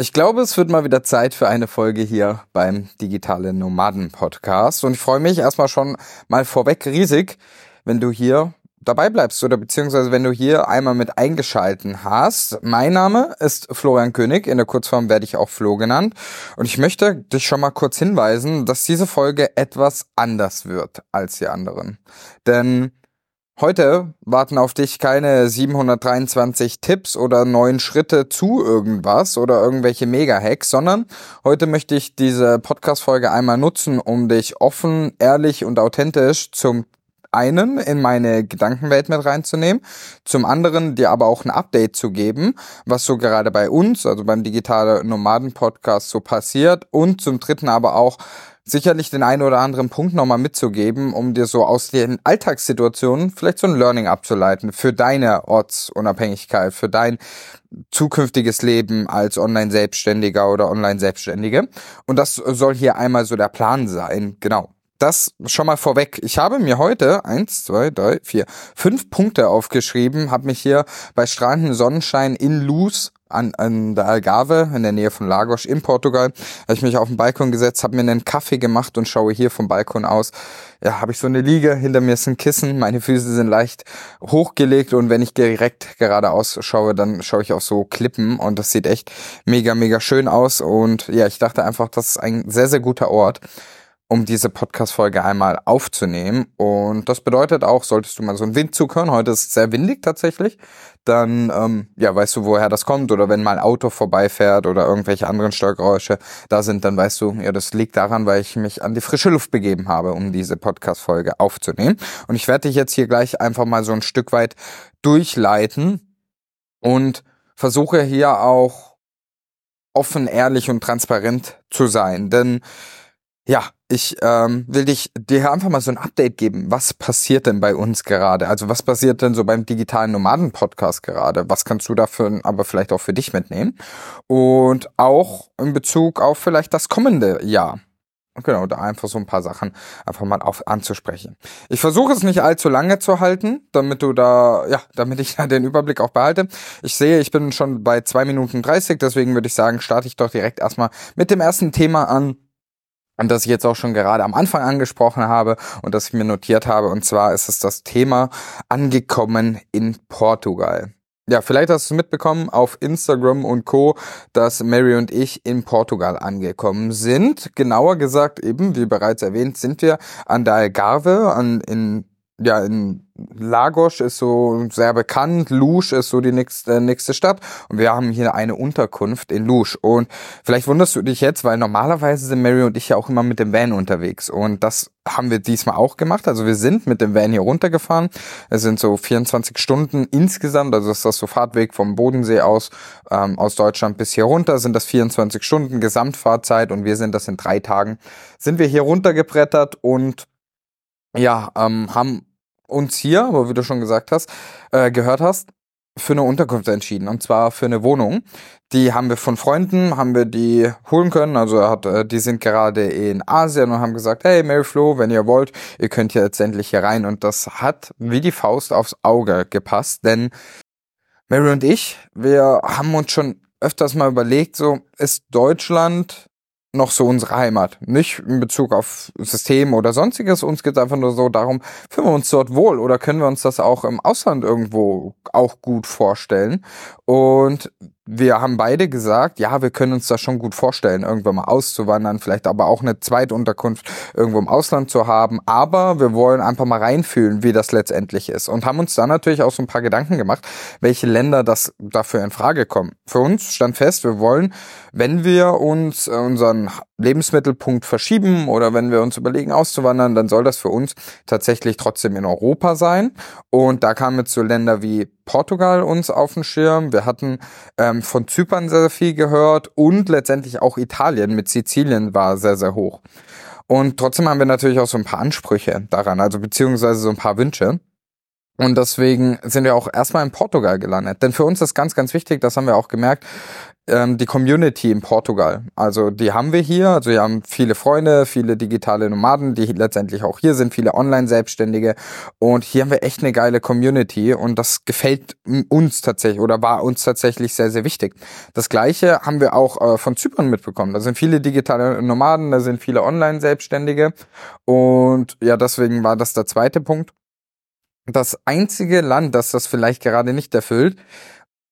Ich glaube, es wird mal wieder Zeit für eine Folge hier beim Digitale Nomaden Podcast. Und ich freue mich erstmal schon mal vorweg riesig, wenn du hier dabei bleibst oder beziehungsweise wenn du hier einmal mit eingeschalten hast. Mein Name ist Florian König, in der Kurzform werde ich auch Flo genannt und ich möchte dich schon mal kurz hinweisen, dass diese Folge etwas anders wird als die anderen. Denn Heute warten auf dich keine 723 Tipps oder neuen Schritte zu irgendwas oder irgendwelche Mega-Hacks, sondern heute möchte ich diese Podcast-Folge einmal nutzen, um dich offen, ehrlich und authentisch zum einen in meine Gedankenwelt mit reinzunehmen, zum anderen dir aber auch ein Update zu geben, was so gerade bei uns, also beim Digitale Nomaden Podcast so passiert und zum dritten aber auch sicherlich den einen oder anderen Punkt nochmal mitzugeben, um dir so aus den Alltagssituationen vielleicht so ein Learning abzuleiten für deine Ortsunabhängigkeit, für dein zukünftiges Leben als Online-Selbstständiger oder Online-Selbstständige. Und das soll hier einmal so der Plan sein. Genau. Das schon mal vorweg. Ich habe mir heute eins, zwei, drei, vier, fünf Punkte aufgeschrieben, habe mich hier bei strahlendem Sonnenschein in Luz an, an der Algarve in der Nähe von Lagos in Portugal. Habe ich mich auf den Balkon gesetzt, habe mir einen Kaffee gemacht und schaue hier vom Balkon aus. Ja, habe ich so eine Liege, hinter mir ist ein Kissen, meine Füße sind leicht hochgelegt und wenn ich direkt geradeaus schaue, dann schaue ich auf so Klippen und das sieht echt mega, mega schön aus und ja, ich dachte einfach, das ist ein sehr, sehr guter Ort um diese Podcast-Folge einmal aufzunehmen. Und das bedeutet auch, solltest du mal so einen Windzug hören, heute ist es sehr windig tatsächlich, dann ähm, ja, weißt du, woher das kommt. Oder wenn mal ein Auto vorbeifährt oder irgendwelche anderen Störgeräusche da sind, dann weißt du, ja, das liegt daran, weil ich mich an die frische Luft begeben habe, um diese Podcast-Folge aufzunehmen. Und ich werde dich jetzt hier gleich einfach mal so ein Stück weit durchleiten und versuche hier auch offen, ehrlich und transparent zu sein. Denn ja, ich ähm, will dich dir einfach mal so ein Update geben. Was passiert denn bei uns gerade? Also was passiert denn so beim digitalen Nomaden Podcast gerade? Was kannst du dafür aber vielleicht auch für dich mitnehmen? Und auch in Bezug auf vielleicht das kommende Jahr. Genau, da einfach so ein paar Sachen einfach mal auf anzusprechen. Ich versuche es nicht allzu lange zu halten, damit du da, ja, damit ich da den Überblick auch behalte. Ich sehe, ich bin schon bei zwei Minuten dreißig, deswegen würde ich sagen, starte ich doch direkt erstmal mit dem ersten Thema an und das ich jetzt auch schon gerade am Anfang angesprochen habe und das ich mir notiert habe. Und zwar ist es das Thema angekommen in Portugal. Ja, vielleicht hast du es mitbekommen auf Instagram und Co, dass Mary und ich in Portugal angekommen sind. Genauer gesagt eben, wie bereits erwähnt, sind wir an der Algarve, an, in, ja, in Lagos ist so sehr bekannt, Lusch ist so die nächste, nächste Stadt. Und wir haben hier eine Unterkunft in Lusch und vielleicht wunderst du dich jetzt, weil normalerweise sind Mary und ich ja auch immer mit dem Van unterwegs. Und das haben wir diesmal auch gemacht, also wir sind mit dem Van hier runtergefahren, es sind so 24 Stunden insgesamt, also ist das so Fahrtweg vom Bodensee aus, ähm, aus Deutschland bis hier runter, sind das 24 Stunden Gesamtfahrzeit. Und wir sind das in drei Tagen, sind wir hier runtergebrettert und ja, ähm, haben uns hier, wo wie du schon gesagt hast, äh, gehört hast, für eine Unterkunft entschieden und zwar für eine Wohnung. Die haben wir von Freunden, haben wir die holen können. Also er hat, äh, die sind gerade in Asien und haben gesagt, hey Mary Flo, wenn ihr wollt, ihr könnt hier jetzt endlich hier rein. Und das hat wie die Faust aufs Auge gepasst, denn Mary und ich, wir haben uns schon öfters mal überlegt, so ist Deutschland noch so unsere Heimat. Nicht in Bezug auf System oder sonstiges. Uns geht es einfach nur so darum, fühlen wir uns dort wohl oder können wir uns das auch im Ausland irgendwo auch gut vorstellen. Und wir haben beide gesagt, ja, wir können uns das schon gut vorstellen, irgendwann mal auszuwandern, vielleicht aber auch eine Zweitunterkunft irgendwo im Ausland zu haben. Aber wir wollen einfach mal reinfühlen, wie das letztendlich ist. Und haben uns dann natürlich auch so ein paar Gedanken gemacht, welche Länder das dafür in Frage kommen. Für uns stand fest, wir wollen, wenn wir uns unseren Lebensmittelpunkt verschieben oder wenn wir uns überlegen auszuwandern, dann soll das für uns tatsächlich trotzdem in Europa sein. Und da kamen jetzt so Länder wie Portugal uns auf den Schirm. Wir hatten ähm, von Zypern sehr, sehr viel gehört und letztendlich auch Italien mit Sizilien war sehr, sehr hoch. Und trotzdem haben wir natürlich auch so ein paar Ansprüche daran, also beziehungsweise so ein paar Wünsche. Und deswegen sind wir auch erstmal in Portugal gelandet. Denn für uns ist ganz, ganz wichtig, das haben wir auch gemerkt, ähm, die Community in Portugal. Also die haben wir hier. Also wir haben viele Freunde, viele digitale Nomaden, die letztendlich auch hier sind, viele Online-Selbstständige. Und hier haben wir echt eine geile Community und das gefällt uns tatsächlich oder war uns tatsächlich sehr, sehr wichtig. Das gleiche haben wir auch äh, von Zypern mitbekommen. Da sind viele digitale Nomaden, da sind viele Online-Selbstständige. Und ja, deswegen war das der zweite Punkt. Das einzige Land, das das vielleicht gerade nicht erfüllt,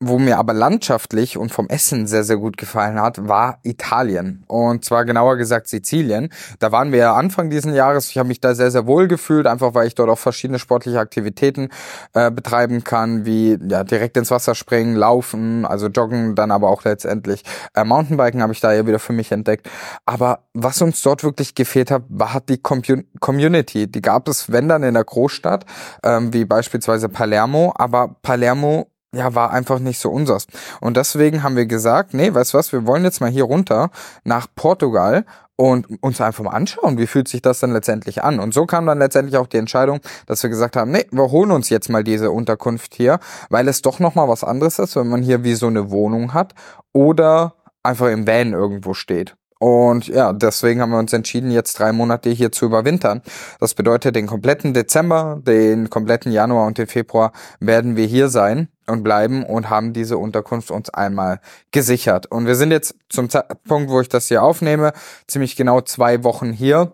wo mir aber landschaftlich und vom Essen sehr, sehr gut gefallen hat, war Italien. Und zwar genauer gesagt Sizilien. Da waren wir ja Anfang diesen Jahres. Ich habe mich da sehr, sehr wohl gefühlt, einfach weil ich dort auch verschiedene sportliche Aktivitäten äh, betreiben kann, wie ja direkt ins Wasser springen, laufen, also joggen, dann aber auch letztendlich äh, Mountainbiken habe ich da ja wieder für mich entdeckt. Aber was uns dort wirklich gefehlt hat, war die Community. Die gab es, wenn dann in der Großstadt, ähm, wie beispielsweise Palermo. Aber Palermo ja, war einfach nicht so unsers. Und deswegen haben wir gesagt, nee, weißt was, wir wollen jetzt mal hier runter nach Portugal und uns einfach mal anschauen, wie fühlt sich das dann letztendlich an. Und so kam dann letztendlich auch die Entscheidung, dass wir gesagt haben, nee, wir holen uns jetzt mal diese Unterkunft hier, weil es doch nochmal was anderes ist, wenn man hier wie so eine Wohnung hat oder einfach im Van irgendwo steht. Und ja, deswegen haben wir uns entschieden, jetzt drei Monate hier zu überwintern. Das bedeutet, den kompletten Dezember, den kompletten Januar und den Februar werden wir hier sein und bleiben und haben diese Unterkunft uns einmal gesichert. Und wir sind jetzt zum Zeitpunkt, wo ich das hier aufnehme, ziemlich genau zwei Wochen hier.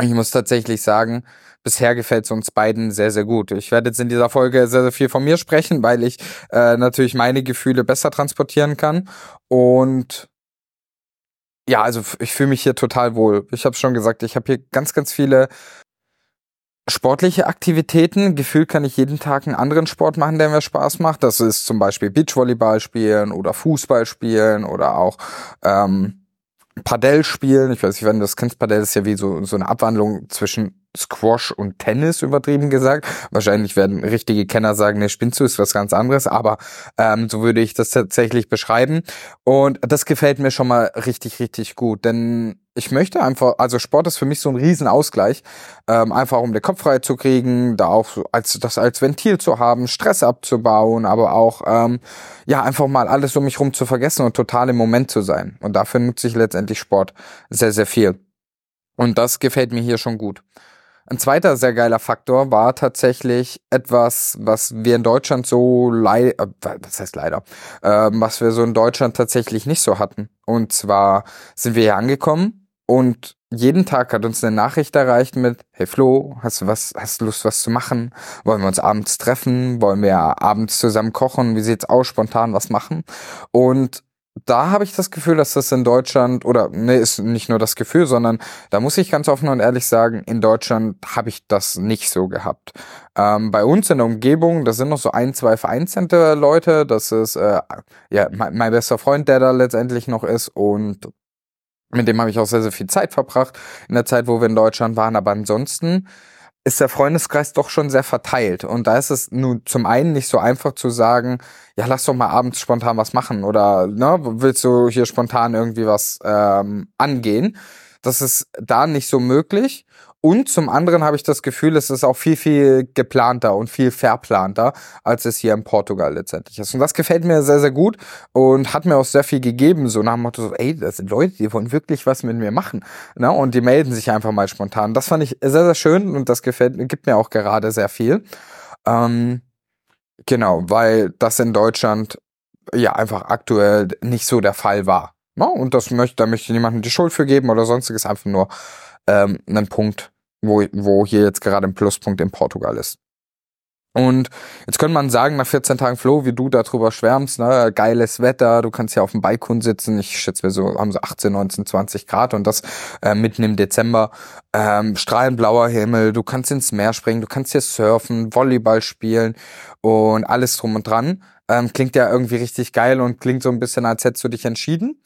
Ich muss tatsächlich sagen, bisher gefällt es uns beiden sehr, sehr gut. Ich werde jetzt in dieser Folge sehr, sehr viel von mir sprechen, weil ich äh, natürlich meine Gefühle besser transportieren kann. Und ja, also ich fühle mich hier total wohl. Ich habe schon gesagt, ich habe hier ganz, ganz viele sportliche Aktivitäten. Gefühlt kann ich jeden Tag einen anderen Sport machen, der mir Spaß macht. Das ist zum Beispiel Beachvolleyball spielen oder Fußball spielen oder auch ähm, Padel spielen. Ich weiß nicht, wenn du das kennst, Padel ist ja wie so, so eine Abwandlung zwischen Squash und Tennis übertrieben gesagt. Wahrscheinlich werden richtige Kenner sagen, ne, spinnst ist was ganz anderes, aber ähm, so würde ich das tatsächlich beschreiben. Und das gefällt mir schon mal richtig, richtig gut, denn ich möchte einfach, also Sport ist für mich so ein Riesenausgleich, ähm, einfach um den Kopf frei zu kriegen, da auch so als das als Ventil zu haben, Stress abzubauen, aber auch ähm, ja einfach mal alles um mich rum zu vergessen und total im Moment zu sein. Und dafür nutze ich letztendlich Sport sehr, sehr viel. Und das gefällt mir hier schon gut. Ein zweiter sehr geiler Faktor war tatsächlich etwas, was wir in Deutschland so leider, äh, was heißt leider, äh, was wir so in Deutschland tatsächlich nicht so hatten. Und zwar sind wir hier angekommen und jeden Tag hat uns eine Nachricht erreicht mit, hey Flo, hast du was, hast du Lust, was zu machen? Wollen wir uns abends treffen? Wollen wir abends zusammen kochen? Wie sieht's aus? Spontan was machen? Und da habe ich das Gefühl, dass das in Deutschland, oder ne, ist nicht nur das Gefühl, sondern da muss ich ganz offen und ehrlich sagen, in Deutschland habe ich das nicht so gehabt. Ähm, bei uns in der Umgebung, da sind noch so ein, zwei vereinzelte Leute, das ist äh, ja mein, mein bester Freund, der da letztendlich noch ist und mit dem habe ich auch sehr, sehr viel Zeit verbracht in der Zeit, wo wir in Deutschland waren, aber ansonsten ist der Freundeskreis doch schon sehr verteilt. Und da ist es nun zum einen nicht so einfach zu sagen, ja, lass doch mal abends spontan was machen oder ne, willst du hier spontan irgendwie was ähm, angehen? Das ist da nicht so möglich. Und zum anderen habe ich das Gefühl, es ist auch viel, viel geplanter und viel verplanter, als es hier in Portugal letztendlich ist. Und das gefällt mir sehr, sehr gut und hat mir auch sehr viel gegeben, so nach dem Motto, so, ey, das sind Leute, die wollen wirklich was mit mir machen. Ne? Und die melden sich einfach mal spontan. Das fand ich sehr, sehr schön und das gefällt, gibt mir auch gerade sehr viel. Ähm, genau, weil das in Deutschland ja einfach aktuell nicht so der Fall war. Ne? Und das möchte, da möchte niemandem die Schuld für geben oder sonstiges, einfach nur ähm, ein Punkt, wo, wo hier jetzt gerade ein Pluspunkt in Portugal ist. Und jetzt könnte man sagen, nach 14 Tagen Flow, wie du darüber schwärmst, ne, geiles Wetter, du kannst ja auf dem Balkon sitzen, ich schätze wir so, haben so 18, 19, 20 Grad und das äh, mitten im Dezember, ähm, strahlend blauer Himmel, du kannst ins Meer springen, du kannst hier surfen, Volleyball spielen und alles drum und dran. Ähm, klingt ja irgendwie richtig geil und klingt so ein bisschen, als hättest du dich entschieden.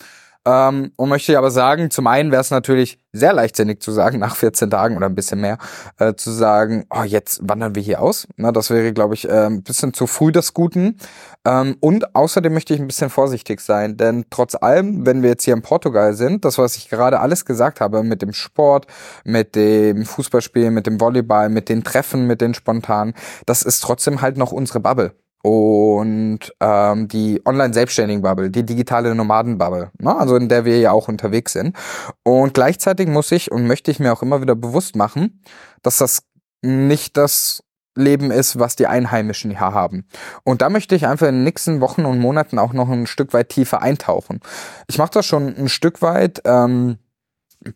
Ähm, und möchte aber sagen, zum einen wäre es natürlich sehr leichtsinnig zu sagen, nach 14 Tagen oder ein bisschen mehr, äh, zu sagen, oh, jetzt wandern wir hier aus. Na, das wäre, glaube ich, äh, ein bisschen zu früh des Guten. Ähm, und außerdem möchte ich ein bisschen vorsichtig sein, denn trotz allem, wenn wir jetzt hier in Portugal sind, das, was ich gerade alles gesagt habe, mit dem Sport, mit dem Fußballspielen, mit dem Volleyball, mit den Treffen, mit den Spontanen, das ist trotzdem halt noch unsere Bubble. Und ähm, die Online-Selbstständigen-Bubble, die digitale Nomaden-Bubble, ne? also in der wir ja auch unterwegs sind. Und gleichzeitig muss ich und möchte ich mir auch immer wieder bewusst machen, dass das nicht das Leben ist, was die Einheimischen hier haben. Und da möchte ich einfach in den nächsten Wochen und Monaten auch noch ein Stück weit tiefer eintauchen. Ich mache das schon ein Stück weit ähm,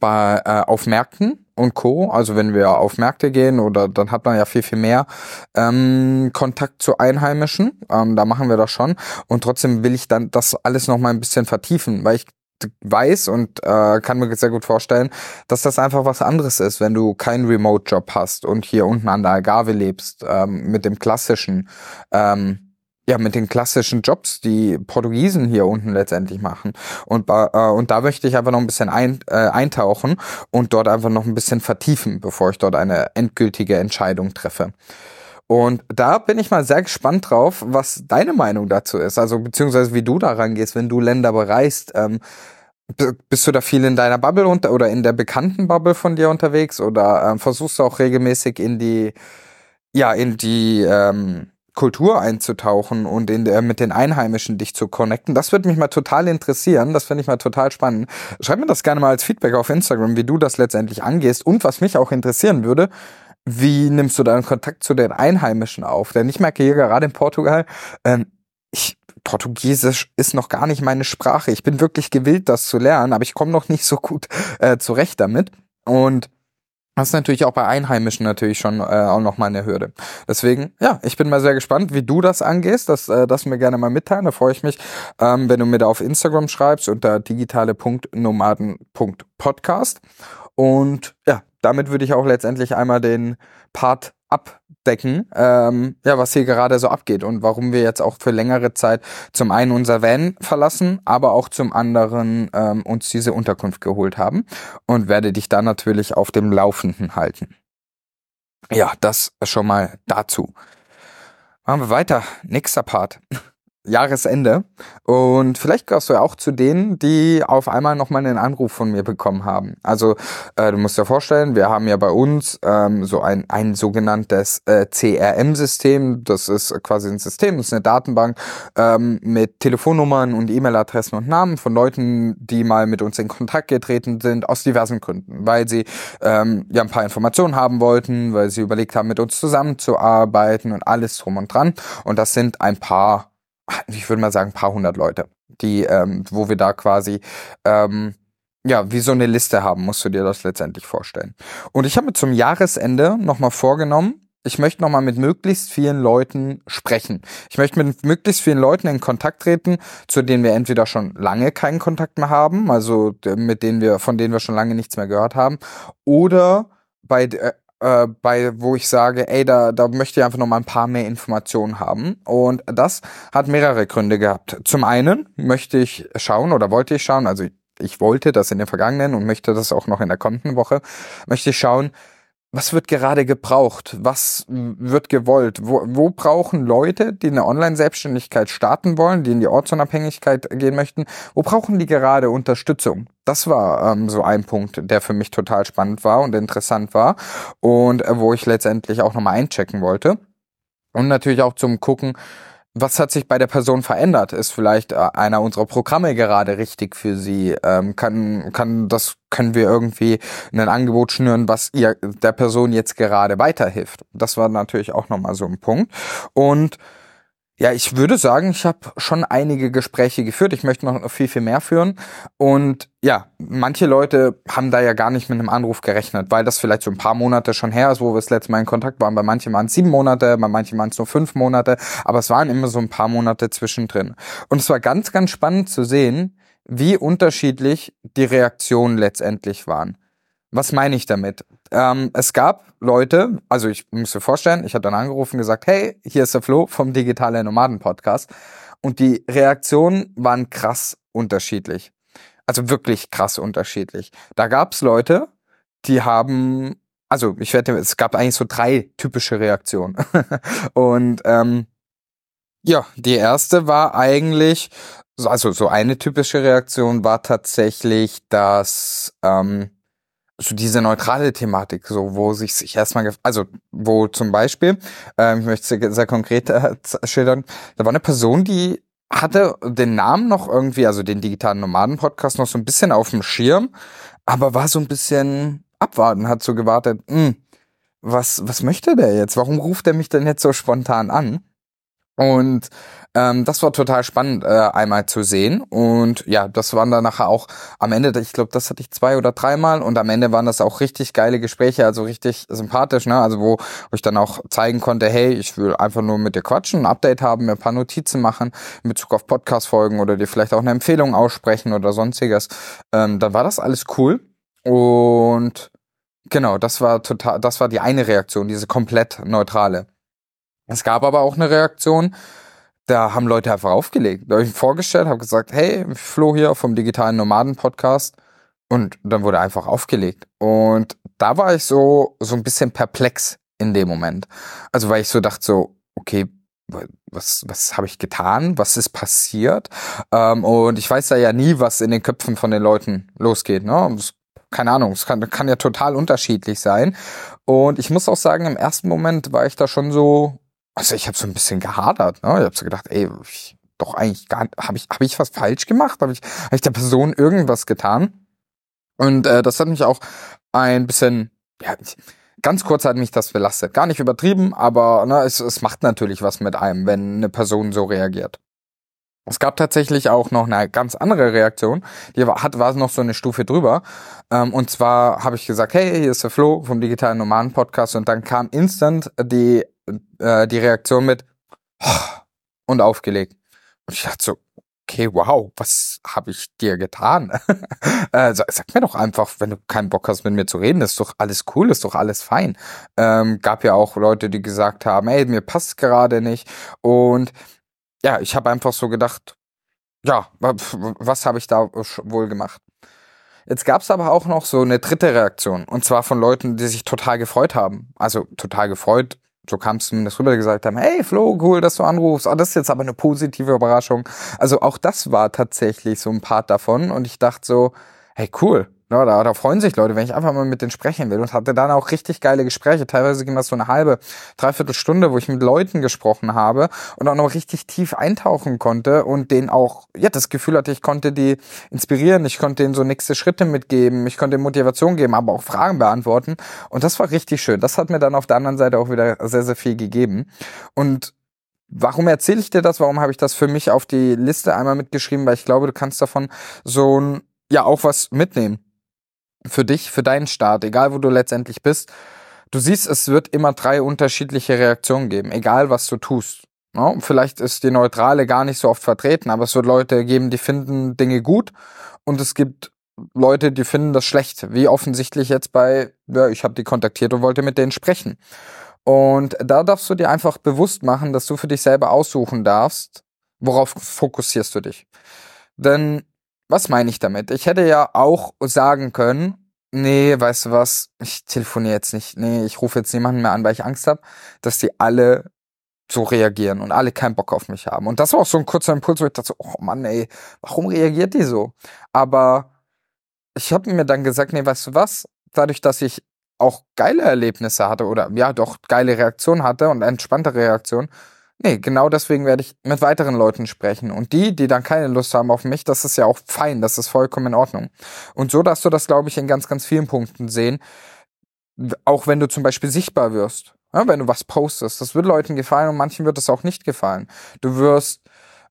bei, äh, auf Märkten und Co. Also wenn wir auf Märkte gehen oder dann hat man ja viel, viel mehr ähm, Kontakt zu Einheimischen. Ähm, da machen wir das schon. Und trotzdem will ich dann das alles noch mal ein bisschen vertiefen, weil ich weiß und äh, kann mir sehr gut vorstellen, dass das einfach was anderes ist, wenn du keinen Remote-Job hast und hier unten an der Algarve lebst, ähm, mit dem klassischen, ähm, ja, mit den klassischen Jobs, die Portugiesen hier unten letztendlich machen. Und, äh, und da möchte ich einfach noch ein bisschen ein, äh, eintauchen und dort einfach noch ein bisschen vertiefen, bevor ich dort eine endgültige Entscheidung treffe. Und da bin ich mal sehr gespannt drauf, was deine Meinung dazu ist. Also beziehungsweise wie du da rangehst, wenn du Länder bereist. Ähm, bist du da viel in deiner Bubble unter oder in der bekannten Bubble von dir unterwegs oder ähm, versuchst du auch regelmäßig in die ja in die ähm, Kultur einzutauchen und in der, mit den Einheimischen dich zu connecten. Das würde mich mal total interessieren. Das finde ich mal total spannend. Schreib mir das gerne mal als Feedback auf Instagram, wie du das letztendlich angehst. Und was mich auch interessieren würde, wie nimmst du deinen Kontakt zu den Einheimischen auf? Denn ich merke hier gerade in Portugal, ähm, ich, Portugiesisch ist noch gar nicht meine Sprache. Ich bin wirklich gewillt, das zu lernen, aber ich komme noch nicht so gut äh, zurecht damit. Und das ist natürlich auch bei Einheimischen natürlich schon äh, auch noch mal eine Hürde. Deswegen, ja, ich bin mal sehr gespannt, wie du das angehst. Das, äh, das mir gerne mal mitteilen. Da freue ich mich, ähm, wenn du mir da auf Instagram schreibst unter digitale.nomaden.podcast. Und ja, damit würde ich auch letztendlich einmal den Part abdecken, ähm, ja, was hier gerade so abgeht und warum wir jetzt auch für längere Zeit zum einen unser Van verlassen, aber auch zum anderen ähm, uns diese Unterkunft geholt haben und werde dich da natürlich auf dem Laufenden halten. Ja, das schon mal dazu. Machen wir weiter. Nächster Part. Jahresende. Und vielleicht gehörst du ja auch zu denen, die auf einmal nochmal einen Anruf von mir bekommen haben. Also äh, du musst dir vorstellen, wir haben ja bei uns ähm, so ein, ein sogenanntes äh, CRM-System. Das ist quasi ein System, das ist eine Datenbank ähm, mit Telefonnummern und E-Mail-Adressen und Namen von Leuten, die mal mit uns in Kontakt getreten sind, aus diversen Gründen. Weil sie ähm, ja ein paar Informationen haben wollten, weil sie überlegt haben, mit uns zusammenzuarbeiten und alles drum und dran. Und das sind ein paar ich würde mal sagen, ein paar hundert Leute, die, ähm, wo wir da quasi ähm, ja, wie so eine Liste haben, musst du dir das letztendlich vorstellen. Und ich habe mir zum Jahresende nochmal vorgenommen, ich möchte nochmal mit möglichst vielen Leuten sprechen. Ich möchte mit möglichst vielen Leuten in Kontakt treten, zu denen wir entweder schon lange keinen Kontakt mehr haben, also mit denen wir, von denen wir schon lange nichts mehr gehört haben, oder bei äh, bei, wo ich sage, ey, da, da möchte ich einfach noch mal ein paar mehr Informationen haben. Und das hat mehrere Gründe gehabt. Zum einen möchte ich schauen oder wollte ich schauen, also ich wollte das in den vergangenen und möchte das auch noch in der kommenden Woche, möchte ich schauen, was wird gerade gebraucht? Was wird gewollt? Wo, wo brauchen Leute, die eine Online-Selbstständigkeit starten wollen, die in die Ortsunabhängigkeit gehen möchten, wo brauchen die gerade Unterstützung? Das war ähm, so ein Punkt, der für mich total spannend war und interessant war und äh, wo ich letztendlich auch nochmal einchecken wollte. Und natürlich auch zum Gucken, was hat sich bei der Person verändert? Ist vielleicht äh, einer unserer Programme gerade richtig für sie? Ähm, kann, kann, das können wir irgendwie ein Angebot schnüren, was ihr der Person jetzt gerade weiterhilft? Das war natürlich auch nochmal so ein Punkt. Und ja, ich würde sagen, ich habe schon einige Gespräche geführt. Ich möchte noch viel, viel mehr führen. Und ja, manche Leute haben da ja gar nicht mit einem Anruf gerechnet, weil das vielleicht so ein paar Monate schon her ist, wo wir das letzte Mal in Kontakt waren. Bei manchen waren es sieben Monate, bei manchen waren es nur fünf Monate, aber es waren immer so ein paar Monate zwischendrin. Und es war ganz, ganz spannend zu sehen, wie unterschiedlich die Reaktionen letztendlich waren. Was meine ich damit? Ähm, es gab Leute, also ich muss dir vorstellen, ich habe dann angerufen und gesagt, hey, hier ist der Flo vom Digitale Nomaden Podcast. Und die Reaktionen waren krass unterschiedlich. Also wirklich krass unterschiedlich. Da gab's Leute, die haben, also ich werde, es gab eigentlich so drei typische Reaktionen. und ähm, ja, die erste war eigentlich, also so eine typische Reaktion war tatsächlich, dass ähm, so diese neutrale Thematik, so wo sich sich erstmal, also wo zum Beispiel, ähm, ich möchte es sehr konkret äh, schildern, da war eine Person, die hatte den Namen noch irgendwie, also den digitalen Nomaden-Podcast noch so ein bisschen auf dem Schirm, aber war so ein bisschen abwarten, hat so gewartet, hm, was, was möchte der jetzt? Warum ruft er mich denn jetzt so spontan an? Und ähm, das war total spannend, äh, einmal zu sehen. Und ja, das waren dann nachher auch am Ende, ich glaube, das hatte ich zwei oder dreimal und am Ende waren das auch richtig geile Gespräche, also richtig sympathisch, ne? Also wo, wo ich dann auch zeigen konnte, hey, ich will einfach nur mit dir quatschen, ein Update haben, mir ein paar Notizen machen in Bezug auf Podcast-Folgen oder dir vielleicht auch eine Empfehlung aussprechen oder sonstiges. Ähm, dann war das alles cool. Und genau, das war total, das war die eine Reaktion, diese komplett neutrale. Es gab aber auch eine Reaktion, da haben Leute einfach aufgelegt. Da habe ich mich vorgestellt, habe gesagt, hey, Flo hier vom digitalen Nomaden Podcast und dann wurde einfach aufgelegt. Und da war ich so so ein bisschen perplex in dem Moment. Also weil ich so dachte so, okay, was was habe ich getan? Was ist passiert? Ähm, und ich weiß da ja nie, was in den Köpfen von den Leuten losgeht. Ne? keine Ahnung, es kann, kann ja total unterschiedlich sein. Und ich muss auch sagen, im ersten Moment war ich da schon so also ich habe so ein bisschen gehadert, ne? Ich habe so gedacht, ey, ich, doch eigentlich gar habe ich habe ich was falsch gemacht? Habe ich hab ich der Person irgendwas getan? Und äh, das hat mich auch ein bisschen ja, ganz kurz hat mich das belastet. Gar nicht übertrieben, aber ne, es, es macht natürlich was mit einem, wenn eine Person so reagiert. Es gab tatsächlich auch noch eine ganz andere Reaktion, die hat, war noch so eine Stufe drüber. Ähm, und zwar habe ich gesagt, hey, hier ist der Flo vom Digitalen Nomaden Podcast und dann kam instant die äh, die Reaktion mit und aufgelegt. Und ich dachte so, okay, wow, was habe ich dir getan? äh, sag, sag, mir doch einfach, wenn du keinen Bock hast, mit mir zu reden, ist doch alles cool, ist doch alles fein. Ähm, gab ja auch Leute, die gesagt haben, ey, mir passt gerade nicht. Und ja, ich habe einfach so gedacht, ja, was habe ich da wohl gemacht? Jetzt gab es aber auch noch so eine dritte Reaktion, und zwar von Leuten, die sich total gefreut haben. Also total gefreut, so kam es zumindest rüber, gesagt haben, hey Flo, cool, dass du anrufst. Oh, das ist jetzt aber eine positive Überraschung. Also auch das war tatsächlich so ein Part davon und ich dachte so, hey cool, ja, da, da freuen sich Leute, wenn ich einfach mal mit denen sprechen will und hatte dann auch richtig geile Gespräche. Teilweise ging das so eine halbe, dreiviertel Stunde, wo ich mit Leuten gesprochen habe und auch noch richtig tief eintauchen konnte und denen auch, ja, das Gefühl hatte, ich konnte die inspirieren, ich konnte denen so nächste Schritte mitgeben, ich konnte Motivation geben, aber auch Fragen beantworten. Und das war richtig schön. Das hat mir dann auf der anderen Seite auch wieder sehr, sehr viel gegeben. Und Warum erzähle ich dir das? Warum habe ich das für mich auf die Liste einmal mitgeschrieben? Weil ich glaube, du kannst davon so ein, ja auch was mitnehmen für dich, für deinen Start, egal wo du letztendlich bist, du siehst, es wird immer drei unterschiedliche Reaktionen geben, egal was du tust. No? Vielleicht ist die Neutrale gar nicht so oft vertreten, aber es wird Leute geben, die finden Dinge gut und es gibt Leute, die finden das schlecht, wie offensichtlich jetzt bei, ja, ich habe die kontaktiert und wollte mit denen sprechen. Und da darfst du dir einfach bewusst machen, dass du für dich selber aussuchen darfst, worauf fokussierst du dich. Denn was meine ich damit? Ich hätte ja auch sagen können, nee, weißt du was, ich telefoniere jetzt nicht, nee, ich rufe jetzt niemanden mehr an, weil ich Angst habe, dass die alle so reagieren und alle keinen Bock auf mich haben. Und das war auch so ein kurzer Impuls, wo ich dachte, oh Mann, ey, warum reagiert die so? Aber ich habe mir dann gesagt, nee, weißt du was, dadurch, dass ich auch geile Erlebnisse hatte oder ja, doch geile Reaktionen hatte und entspannte Reaktionen, Nee, genau deswegen werde ich mit weiteren Leuten sprechen. Und die, die dann keine Lust haben auf mich, das ist ja auch fein, das ist vollkommen in Ordnung. Und so darfst du das, glaube ich, in ganz, ganz vielen Punkten sehen. Auch wenn du zum Beispiel sichtbar wirst. Ja, wenn du was postest. Das wird Leuten gefallen und manchen wird es auch nicht gefallen. Du wirst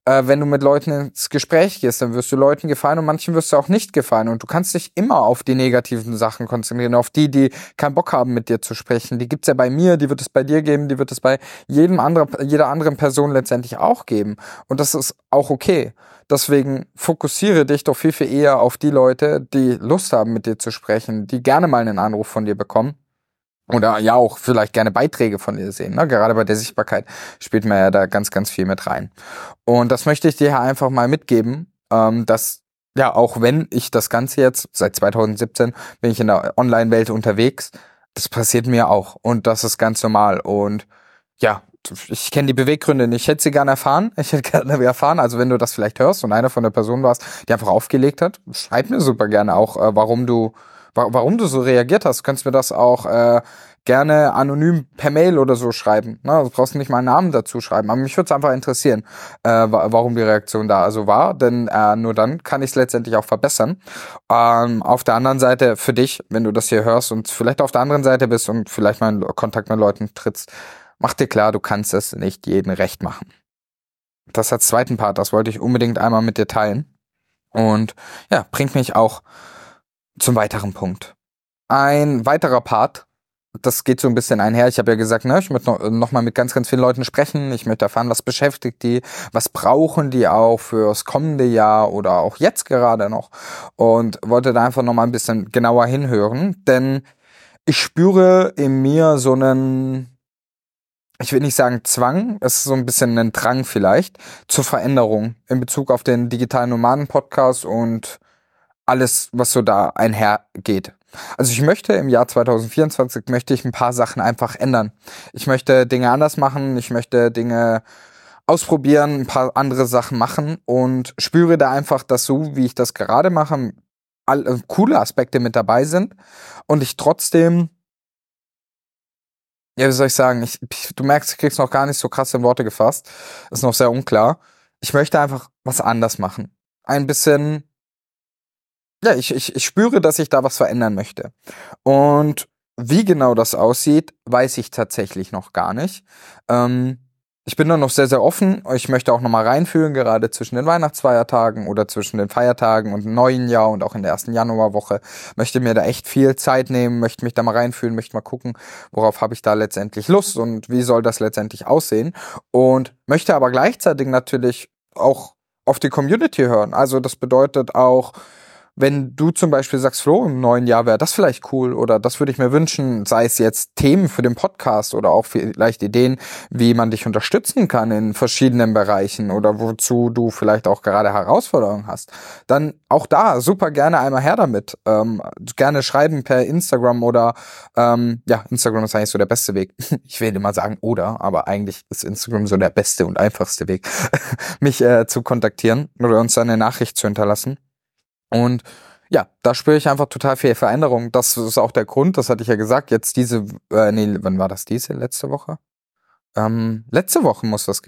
äh, wenn du mit Leuten ins Gespräch gehst, dann wirst du Leuten gefallen und manchen wirst du auch nicht gefallen. Und du kannst dich immer auf die negativen Sachen konzentrieren, auf die, die keinen Bock haben, mit dir zu sprechen. Die gibt's ja bei mir, die wird es bei dir geben, die wird es bei jedem anderen, jeder anderen Person letztendlich auch geben. Und das ist auch okay. Deswegen fokussiere dich doch viel, viel eher auf die Leute, die Lust haben, mit dir zu sprechen, die gerne mal einen Anruf von dir bekommen oder ja auch vielleicht gerne Beiträge von dir sehen. Ne? Gerade bei der Sichtbarkeit spielt man ja da ganz, ganz viel mit rein. Und das möchte ich dir hier einfach mal mitgeben, ähm, dass ja, auch wenn ich das Ganze jetzt, seit 2017 bin ich in der Online-Welt unterwegs, das passiert mir auch. Und das ist ganz normal. Und ja, ich kenne die Beweggründe nicht. Ich hätte sie gerne erfahren. Ich hätte gerne erfahren. Also wenn du das vielleicht hörst und einer von der Person warst, die einfach aufgelegt hat, schreib mir super gerne auch, äh, warum du wa warum du so reagiert hast. Du könntest mir das auch äh, gerne anonym per Mail oder so schreiben. Ne? Du brauchst nicht mal einen Namen dazu schreiben. Aber mich würde es einfach interessieren, äh, warum die Reaktion da also war. Denn äh, nur dann kann ich es letztendlich auch verbessern. Ähm, auf der anderen Seite für dich, wenn du das hier hörst und vielleicht auf der anderen Seite bist und vielleicht mal in Kontakt mit Leuten trittst, mach dir klar, du kannst es nicht jedem recht machen. Das als zweiten Part, das wollte ich unbedingt einmal mit dir teilen. Und ja, bringt mich auch zum weiteren Punkt. Ein weiterer Part, das geht so ein bisschen einher. Ich habe ja gesagt, ne, ich möchte noch, noch mal mit ganz, ganz vielen Leuten sprechen. Ich möchte erfahren, was beschäftigt die, was brauchen die auch fürs kommende Jahr oder auch jetzt gerade noch. Und wollte da einfach noch mal ein bisschen genauer hinhören, denn ich spüre in mir so einen ich will nicht sagen Zwang, es ist so ein bisschen ein Drang vielleicht zur Veränderung in Bezug auf den digitalen Nomaden-Podcast und alles, was so da einhergeht. Also ich möchte im Jahr 2024 möchte ich ein paar Sachen einfach ändern. Ich möchte Dinge anders machen, ich möchte Dinge ausprobieren, ein paar andere Sachen machen und spüre da einfach, dass so, wie ich das gerade mache, alle, coole Aspekte mit dabei sind und ich trotzdem ja, wie soll ich sagen, ich, du merkst, ich krieg's noch gar nicht so krass in Worte gefasst. Ist noch sehr unklar. Ich möchte einfach was anders machen. Ein bisschen, ja, ich, ich, ich spüre, dass ich da was verändern möchte. Und wie genau das aussieht, weiß ich tatsächlich noch gar nicht. Ähm, ich bin da noch sehr, sehr offen. Ich möchte auch nochmal reinfühlen, gerade zwischen den Weihnachtsfeiertagen oder zwischen den Feiertagen und dem neuen Jahr und auch in der ersten Januarwoche. Möchte mir da echt viel Zeit nehmen, möchte mich da mal reinfühlen, möchte mal gucken, worauf habe ich da letztendlich Lust und wie soll das letztendlich aussehen. Und möchte aber gleichzeitig natürlich auch auf die Community hören. Also das bedeutet auch, wenn du zum Beispiel sagst, Flo, im neuen Jahr wäre das vielleicht cool oder das würde ich mir wünschen, sei es jetzt Themen für den Podcast oder auch vielleicht Ideen, wie man dich unterstützen kann in verschiedenen Bereichen oder wozu du vielleicht auch gerade Herausforderungen hast, dann auch da super gerne einmal her damit. Ähm, gerne schreiben per Instagram oder ähm, ja, Instagram ist eigentlich so der beste Weg. Ich will immer sagen oder, aber eigentlich ist Instagram so der beste und einfachste Weg, mich äh, zu kontaktieren oder uns eine Nachricht zu hinterlassen. Und ja, da spüre ich einfach total viel Veränderung. Das ist auch der Grund, das hatte ich ja gesagt, jetzt diese, äh, nee, wann war das diese? Letzte Woche? Ähm, letzte Woche muss das,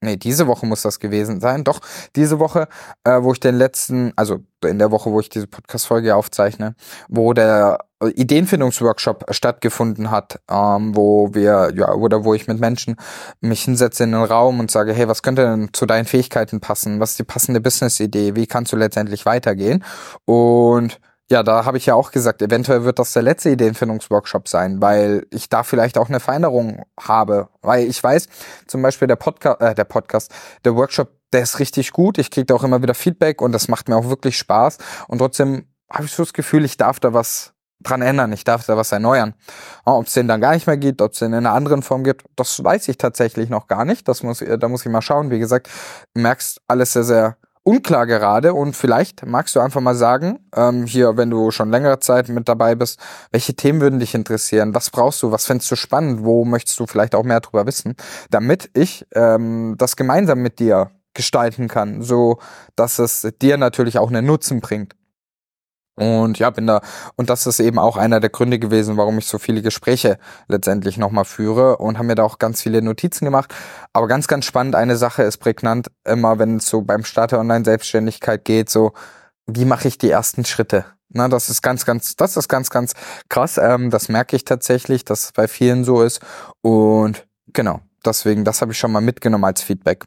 nee, diese Woche muss das gewesen sein. Doch, diese Woche, äh, wo ich den letzten, also in der Woche, wo ich diese Podcast-Folge aufzeichne, wo der Ideenfindungsworkshop stattgefunden hat, ähm, wo wir, ja, oder wo ich mit Menschen mich hinsetze in den Raum und sage, hey, was könnte denn zu deinen Fähigkeiten passen? Was ist die passende Business-Idee? Wie kannst du letztendlich weitergehen? Und ja, da habe ich ja auch gesagt, eventuell wird das der letzte Ideenfindungsworkshop sein, weil ich da vielleicht auch eine Veränderung habe. Weil ich weiß, zum Beispiel der Podcast, äh, der Podcast, der Workshop, der ist richtig gut. Ich kriege da auch immer wieder Feedback und das macht mir auch wirklich Spaß. Und trotzdem habe ich so das Gefühl, ich darf da was dran ändern, ich darf da was erneuern. Ob es den dann gar nicht mehr gibt, ob es den in einer anderen Form gibt, das weiß ich tatsächlich noch gar nicht. Das muss, da muss ich mal schauen. Wie gesagt, merkst alles sehr, sehr unklar gerade und vielleicht magst du einfach mal sagen, ähm, hier, wenn du schon längere Zeit mit dabei bist, welche Themen würden dich interessieren? Was brauchst du? Was fändest du spannend? Wo möchtest du vielleicht auch mehr drüber wissen? Damit ich ähm, das gemeinsam mit dir gestalten kann, so dass es dir natürlich auch einen Nutzen bringt. Und ja, bin da, und das ist eben auch einer der Gründe gewesen, warum ich so viele Gespräche letztendlich nochmal führe und haben mir da auch ganz viele Notizen gemacht. Aber ganz, ganz spannend, eine Sache ist prägnant, immer wenn es so beim Start der Online-Selbstständigkeit geht, so, wie mache ich die ersten Schritte? Na, das ist ganz, ganz, das ist ganz, ganz krass. Ähm, das merke ich tatsächlich, dass es bei vielen so ist. Und genau, deswegen, das habe ich schon mal mitgenommen als Feedback.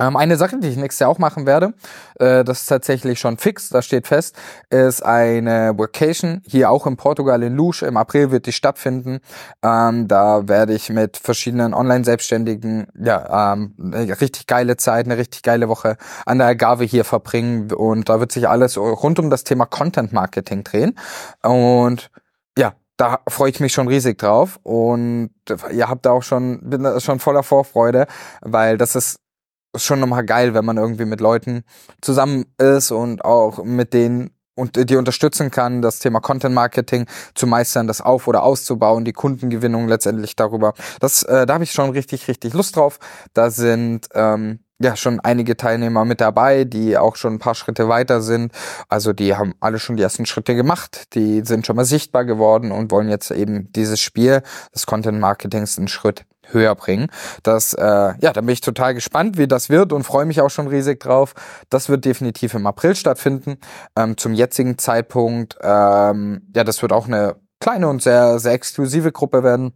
Ähm, eine Sache, die ich nächstes Jahr auch machen werde, äh, das ist tatsächlich schon fix, das steht fest, ist eine Vacation hier auch in Portugal in Luz. Im April wird die stattfinden. Ähm, da werde ich mit verschiedenen Online-Selbstständigen ja ähm, eine richtig geile Zeit, eine richtig geile Woche an der Agave hier verbringen und da wird sich alles rund um das Thema Content Marketing drehen und ja, da freue ich mich schon riesig drauf und ihr habt da auch schon bin schon voller Vorfreude, weil das ist ist schon nochmal geil, wenn man irgendwie mit Leuten zusammen ist und auch mit denen und die unterstützen kann, das Thema Content Marketing zu meistern, das auf- oder auszubauen, die Kundengewinnung letztendlich darüber. Das, äh, da habe ich schon richtig, richtig Lust drauf. Da sind ähm, ja schon einige Teilnehmer mit dabei, die auch schon ein paar Schritte weiter sind. Also die haben alle schon die ersten Schritte gemacht, die sind schon mal sichtbar geworden und wollen jetzt eben dieses Spiel des Content Marketings einen Schritt höher bringen. Das, äh, ja, da bin ich total gespannt, wie das wird und freue mich auch schon riesig drauf. Das wird definitiv im April stattfinden. Ähm, zum jetzigen Zeitpunkt, ähm, ja, das wird auch eine kleine und sehr, sehr exklusive Gruppe werden.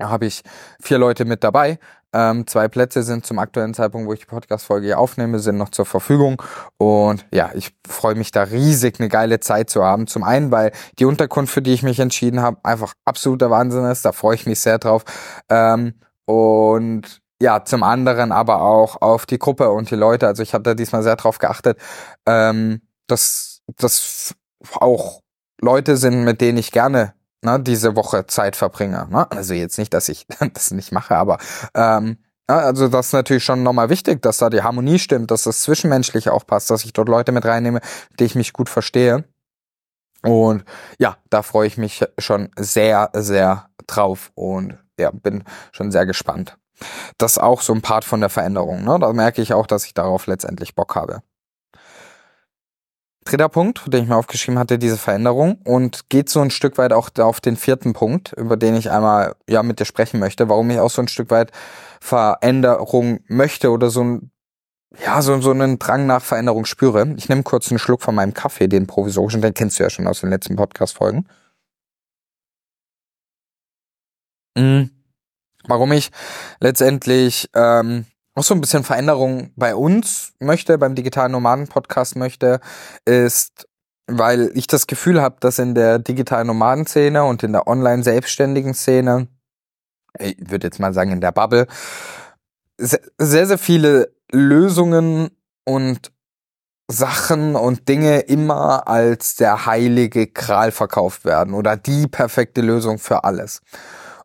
Habe ich vier Leute mit dabei. Ähm, zwei Plätze sind zum aktuellen Zeitpunkt, wo ich die Podcast-Folge hier aufnehme, sind noch zur Verfügung. Und ja, ich freue mich da riesig, eine geile Zeit zu haben. Zum einen, weil die Unterkunft, für die ich mich entschieden habe, einfach absoluter Wahnsinn ist. Da freue ich mich sehr drauf. Ähm, und ja, zum anderen aber auch auf die Gruppe und die Leute. Also ich habe da diesmal sehr drauf geachtet, ähm, dass das auch Leute sind, mit denen ich gerne ne, diese Woche Zeit verbringe. Ne? Also jetzt nicht, dass ich das nicht mache, aber ähm, ja, also das ist natürlich schon nochmal wichtig, dass da die Harmonie stimmt, dass das Zwischenmenschliche auch passt, dass ich dort Leute mit reinnehme, die ich mich gut verstehe. Und ja, da freue ich mich schon sehr, sehr drauf und ja, bin schon sehr gespannt. Das ist auch so ein Part von der Veränderung. Ne? Da merke ich auch, dass ich darauf letztendlich Bock habe. Dritter Punkt, den ich mir aufgeschrieben hatte, diese Veränderung und geht so ein Stück weit auch auf den vierten Punkt, über den ich einmal ja mit dir sprechen möchte, warum ich auch so ein Stück weit Veränderung möchte oder so ein ja, so, so einen Drang nach Veränderung spüre. Ich nehme kurz einen Schluck von meinem Kaffee, den provisorischen, den kennst du ja schon aus den letzten Podcast-Folgen. Mhm. Warum ich letztendlich ähm, auch so ein bisschen Veränderung bei uns möchte, beim digitalen Nomaden Podcast möchte, ist, weil ich das Gefühl habe, dass in der digitalen Nomaden-Szene und in der online selbstständigen Szene, ich würde jetzt mal sagen in der Bubble, sehr, sehr viele Lösungen und Sachen und Dinge immer als der heilige Kral verkauft werden oder die perfekte Lösung für alles.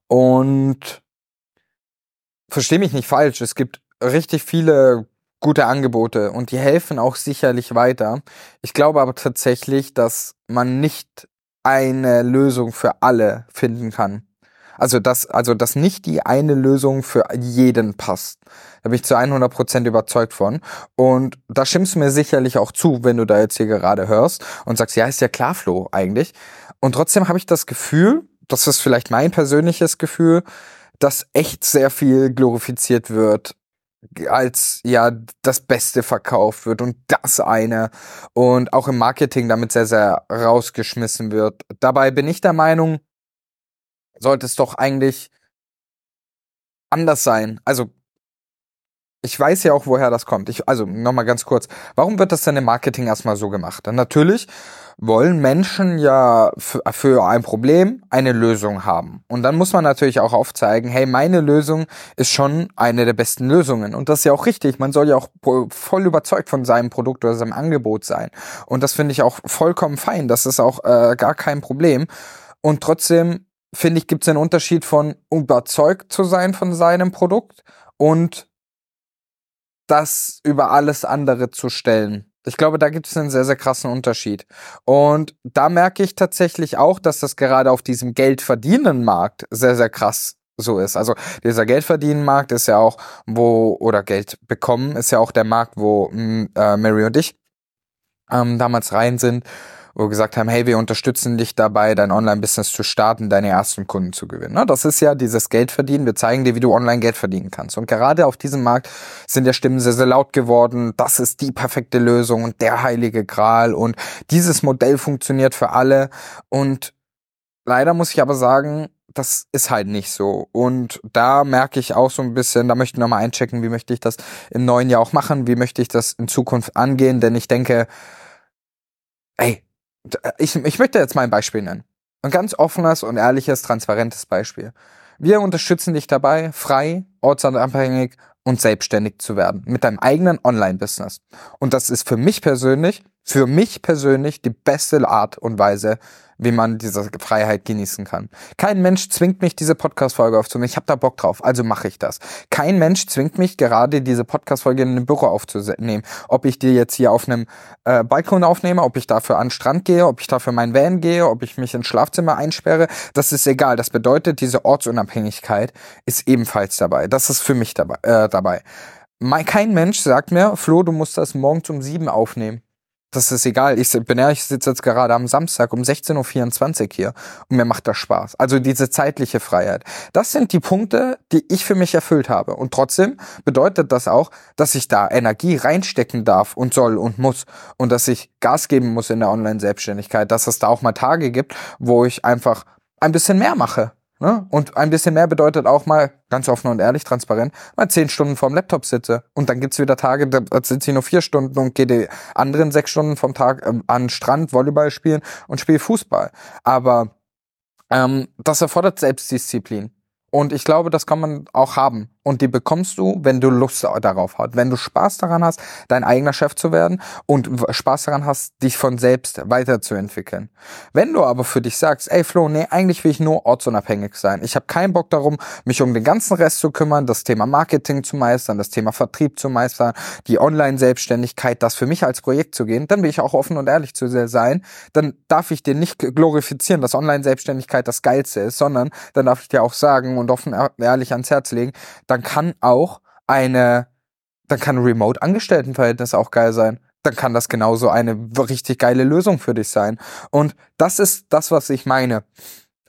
Und verstehe mich nicht falsch, es gibt richtig viele gute Angebote und die helfen auch sicherlich weiter. Ich glaube aber tatsächlich, dass man nicht eine Lösung für alle finden kann. Also dass, also dass nicht die eine Lösung für jeden passt. Da bin ich zu 100 Prozent überzeugt von. Und da stimmst du mir sicherlich auch zu, wenn du da jetzt hier gerade hörst und sagst, ja, ist ja klar, Flo, eigentlich. Und trotzdem habe ich das Gefühl, das ist vielleicht mein persönliches Gefühl, dass echt sehr viel glorifiziert wird als ja das Beste verkauft wird und das eine und auch im Marketing damit sehr, sehr rausgeschmissen wird. Dabei bin ich der Meinung, sollte es doch eigentlich anders sein. Also ich weiß ja auch, woher das kommt. Ich, also nochmal ganz kurz. Warum wird das denn im Marketing erstmal so gemacht? Dann natürlich wollen Menschen ja für ein Problem eine Lösung haben. Und dann muss man natürlich auch aufzeigen, hey, meine Lösung ist schon eine der besten Lösungen. Und das ist ja auch richtig. Man soll ja auch voll überzeugt von seinem Produkt oder seinem Angebot sein. Und das finde ich auch vollkommen fein. Das ist auch äh, gar kein Problem. Und trotzdem finde ich, gibt es einen Unterschied von überzeugt zu sein von seinem Produkt und das über alles andere zu stellen. Ich glaube, da gibt es einen sehr, sehr krassen Unterschied. Und da merke ich tatsächlich auch, dass das gerade auf diesem Geldverdienen Markt sehr, sehr krass so ist. Also dieser Geldverdienen Markt ist ja auch, wo, oder Geld bekommen, ist ja auch der Markt, wo äh, Mary und ich ähm, damals rein sind wo wir gesagt haben, hey, wir unterstützen dich dabei, dein Online-Business zu starten, deine ersten Kunden zu gewinnen. Ne, das ist ja dieses Geld verdienen. Wir zeigen dir, wie du online Geld verdienen kannst. Und gerade auf diesem Markt sind ja Stimmen sehr, sehr laut geworden. Das ist die perfekte Lösung und der heilige Gral. Und dieses Modell funktioniert für alle. Und leider muss ich aber sagen, das ist halt nicht so. Und da merke ich auch so ein bisschen, da möchte ich nochmal einchecken, wie möchte ich das im neuen Jahr auch machen, wie möchte ich das in Zukunft angehen, denn ich denke, ey, ich, ich möchte jetzt mal ein Beispiel nennen. Ein ganz offenes und ehrliches, transparentes Beispiel. Wir unterstützen dich dabei, frei, ortsunabhängig und selbstständig zu werden mit deinem eigenen Online-Business. Und das ist für mich persönlich, für mich persönlich die beste Art und Weise, wie man diese Freiheit genießen kann. Kein Mensch zwingt mich, diese Podcast-Folge aufzunehmen. Ich habe da Bock drauf, also mache ich das. Kein Mensch zwingt mich, gerade diese Podcast-Folge in einem Büro aufzunehmen. Ob ich die jetzt hier auf einem äh, Balkon aufnehme, ob ich dafür an den Strand gehe, ob ich dafür mein Van gehe, ob ich mich ins Schlafzimmer einsperre, das ist egal. Das bedeutet, diese Ortsunabhängigkeit ist ebenfalls dabei. Das ist für mich dabei. Äh, dabei. kein Mensch sagt mir, Flo, du musst das morgen um sieben aufnehmen das ist egal. Ich bin ja, ich sitze jetzt gerade am Samstag um 16.24 Uhr hier und mir macht das Spaß. Also diese zeitliche Freiheit. Das sind die Punkte, die ich für mich erfüllt habe. Und trotzdem bedeutet das auch, dass ich da Energie reinstecken darf und soll und muss und dass ich Gas geben muss in der Online-Selbstständigkeit, dass es da auch mal Tage gibt, wo ich einfach ein bisschen mehr mache. Ne? Und ein bisschen mehr bedeutet auch mal, ganz offen und ehrlich, transparent, mal zehn Stunden vorm Laptop sitze. Und dann gibt's wieder Tage, da sitze ich nur vier Stunden und gehe die anderen sechs Stunden vom Tag ähm, an Strand Volleyball spielen und spiele Fußball. Aber ähm, das erfordert Selbstdisziplin. Und ich glaube, das kann man auch haben. Und die bekommst du, wenn du Lust darauf hast. Wenn du Spaß daran hast, dein eigener Chef zu werden und Spaß daran hast, dich von selbst weiterzuentwickeln. Wenn du aber für dich sagst, ey Flo, nee, eigentlich will ich nur ortsunabhängig sein. Ich habe keinen Bock darum, mich um den ganzen Rest zu kümmern, das Thema Marketing zu meistern, das Thema Vertrieb zu meistern, die Online-Selbstständigkeit, das für mich als Projekt zu gehen, dann will ich auch offen und ehrlich zu sein. Dann darf ich dir nicht glorifizieren, dass Online-Selbstständigkeit das Geilste ist, sondern dann darf ich dir auch sagen und offen ehrlich ans Herz legen, dann kann auch eine, dann kann Remote-Angestelltenverhältnis auch geil sein. Dann kann das genauso eine richtig geile Lösung für dich sein. Und das ist das, was ich meine.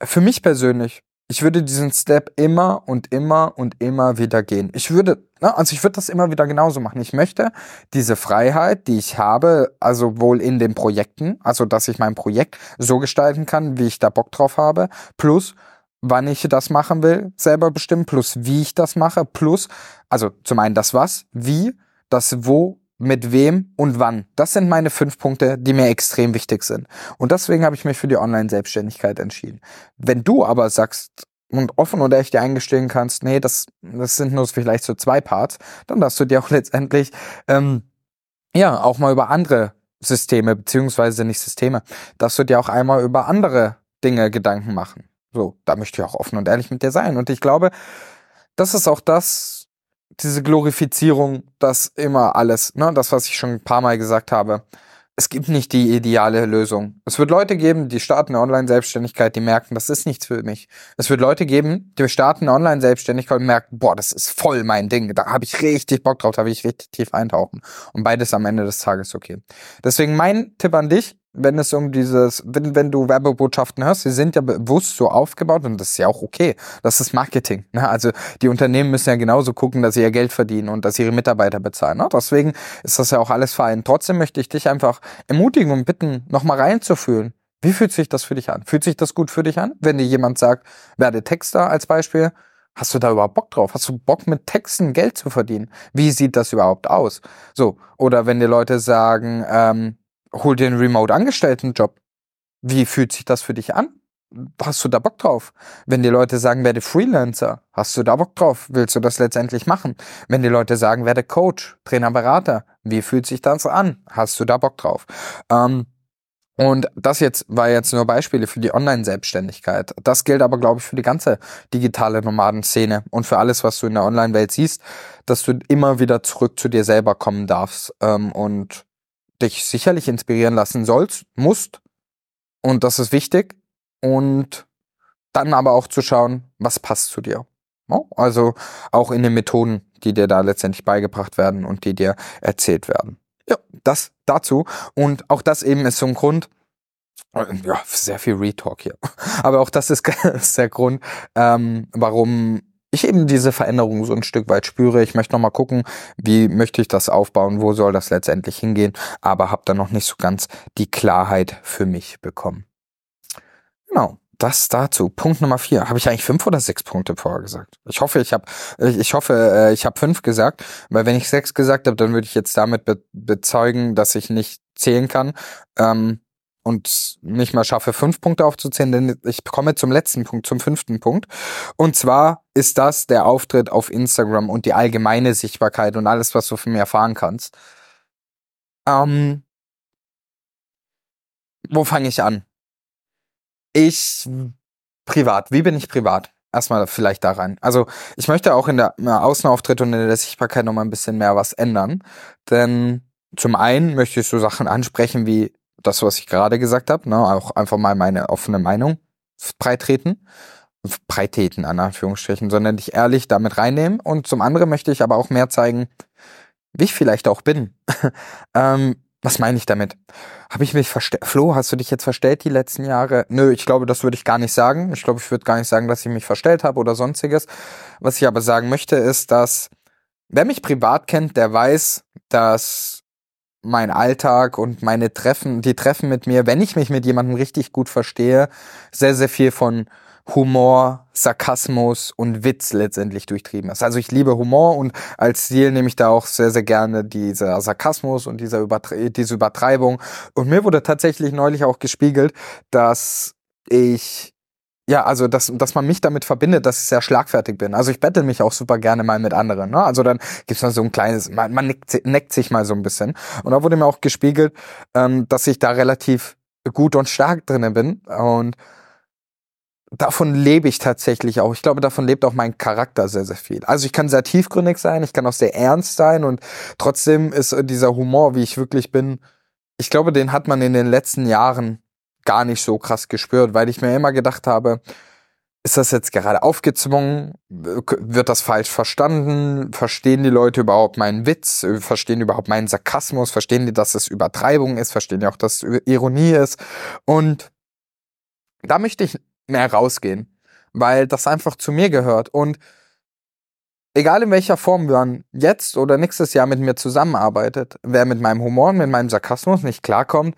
Für mich persönlich, ich würde diesen Step immer und immer und immer wieder gehen. Ich würde, ne, also ich würde das immer wieder genauso machen. Ich möchte diese Freiheit, die ich habe, also wohl in den Projekten, also dass ich mein Projekt so gestalten kann, wie ich da Bock drauf habe, plus wann ich das machen will, selber bestimmen, plus wie ich das mache, plus, also zum einen das was, wie, das wo, mit wem und wann. Das sind meine fünf Punkte, die mir extrem wichtig sind. Und deswegen habe ich mich für die Online-Selbstständigkeit entschieden. Wenn du aber sagst und offen und echt dir eingestehen kannst, nee, das, das sind nur vielleicht so zwei Parts, dann darfst du dir auch letztendlich ähm, ja auch mal über andere Systeme, beziehungsweise nicht Systeme, darfst du dir auch einmal über andere Dinge Gedanken machen. So, da möchte ich auch offen und ehrlich mit dir sein. Und ich glaube, das ist auch das, diese Glorifizierung, das immer alles, ne, das, was ich schon ein paar Mal gesagt habe. Es gibt nicht die ideale Lösung. Es wird Leute geben, die starten eine Online-Selbstständigkeit, die merken, das ist nichts für mich. Es wird Leute geben, die starten eine Online-Selbstständigkeit und merken, boah, das ist voll mein Ding. Da habe ich richtig Bock drauf, da will ich richtig tief eintauchen. Und beides am Ende des Tages okay. Deswegen mein Tipp an dich, wenn es um dieses, wenn, wenn du Werbebotschaften hörst, sie sind ja bewusst so aufgebaut und das ist ja auch okay. Das ist Marketing. Ne? Also die Unternehmen müssen ja genauso gucken, dass sie ihr Geld verdienen und dass sie ihre Mitarbeiter bezahlen. Ne? Deswegen ist das ja auch alles fein. Trotzdem möchte ich dich einfach ermutigen und bitten, nochmal reinzufühlen. Wie fühlt sich das für dich an? Fühlt sich das gut für dich an? Wenn dir jemand sagt, werde Texter als Beispiel, Hast du da überhaupt Bock drauf? Hast du Bock mit Texten Geld zu verdienen? Wie sieht das überhaupt aus? So, oder wenn dir Leute sagen, ähm, hol dir einen Remote-Angestellten-Job. Wie fühlt sich das für dich an? Hast du da Bock drauf? Wenn die Leute sagen, werde Freelancer, hast du da Bock drauf? Willst du das letztendlich machen? Wenn die Leute sagen, werde Coach, Trainer, Berater, wie fühlt sich das an? Hast du da Bock drauf? Ähm, und das jetzt war jetzt nur Beispiele für die Online-Selbstständigkeit. Das gilt aber, glaube ich, für die ganze digitale Nomadenszene und für alles, was du in der Online-Welt siehst, dass du immer wieder zurück zu dir selber kommen darfst ähm, und dich sicherlich inspirieren lassen sollst, musst. Und das ist wichtig. Und dann aber auch zu schauen, was passt zu dir. Also auch in den Methoden, die dir da letztendlich beigebracht werden und die dir erzählt werden. Ja, das dazu. Und auch das eben ist so ein Grund, ja, sehr viel Retalk hier. Aber auch das ist, ist der Grund, ähm, warum ich eben diese Veränderung so ein Stück weit spüre. Ich möchte noch mal gucken, wie möchte ich das aufbauen, wo soll das letztendlich hingehen, aber habe da noch nicht so ganz die Klarheit für mich bekommen. Genau. Das dazu. Punkt Nummer vier. Habe ich eigentlich fünf oder sechs Punkte vorher gesagt? Ich hoffe, ich habe, ich hoffe, äh, ich habe fünf gesagt, weil wenn ich sechs gesagt habe, dann würde ich jetzt damit be bezeugen, dass ich nicht zählen kann. Ähm, und nicht mal schaffe, fünf Punkte aufzuzählen, denn ich komme zum letzten Punkt, zum fünften Punkt. Und zwar ist das der Auftritt auf Instagram und die allgemeine Sichtbarkeit und alles, was du von mir erfahren kannst. Ähm, wo fange ich an? Ich privat. Wie bin ich privat? Erstmal vielleicht da rein. Also ich möchte auch in der Außenauftritt und in der Sichtbarkeit nochmal ein bisschen mehr was ändern. Denn zum einen möchte ich so Sachen ansprechen wie das, was ich gerade gesagt habe, ne, auch einfach mal meine offene Meinung breitreten. Breitreten, an Anführungsstrichen, sondern dich ehrlich damit reinnehmen. Und zum anderen möchte ich aber auch mehr zeigen, wie ich vielleicht auch bin. ähm, was meine ich damit? Habe ich mich verstellt? Flo, hast du dich jetzt verstellt die letzten Jahre? Nö, ich glaube, das würde ich gar nicht sagen. Ich glaube, ich würde gar nicht sagen, dass ich mich verstellt habe oder sonstiges. Was ich aber sagen möchte, ist, dass wer mich privat kennt, der weiß, dass mein Alltag und meine Treffen, die Treffen mit mir, wenn ich mich mit jemandem richtig gut verstehe, sehr, sehr viel von Humor, Sarkasmus und Witz letztendlich durchtrieben ist. Also ich liebe Humor und als Ziel nehme ich da auch sehr, sehr gerne dieser Sarkasmus und dieser Übertre diese Übertreibung. Und mir wurde tatsächlich neulich auch gespiegelt, dass ich ja, also dass, dass man mich damit verbindet, dass ich sehr schlagfertig bin. Also ich bettel mich auch super gerne mal mit anderen. Ne? Also dann gibt's mal so ein kleines, man, man neckt, neckt sich mal so ein bisschen. Und da wurde mir auch gespiegelt, ähm, dass ich da relativ gut und stark drinnen bin. Und davon lebe ich tatsächlich auch. Ich glaube, davon lebt auch mein Charakter sehr, sehr viel. Also ich kann sehr tiefgründig sein, ich kann auch sehr ernst sein und trotzdem ist dieser Humor, wie ich wirklich bin, ich glaube, den hat man in den letzten Jahren gar nicht so krass gespürt, weil ich mir immer gedacht habe, ist das jetzt gerade aufgezwungen? Wird das falsch verstanden? Verstehen die Leute überhaupt meinen Witz? Verstehen die überhaupt meinen Sarkasmus? Verstehen die, dass es Übertreibung ist? Verstehen die auch, dass es Ironie ist? Und da möchte ich mehr rausgehen, weil das einfach zu mir gehört. Und egal in welcher Form man jetzt oder nächstes Jahr mit mir zusammenarbeitet, wer mit meinem Humor und mit meinem Sarkasmus nicht klarkommt,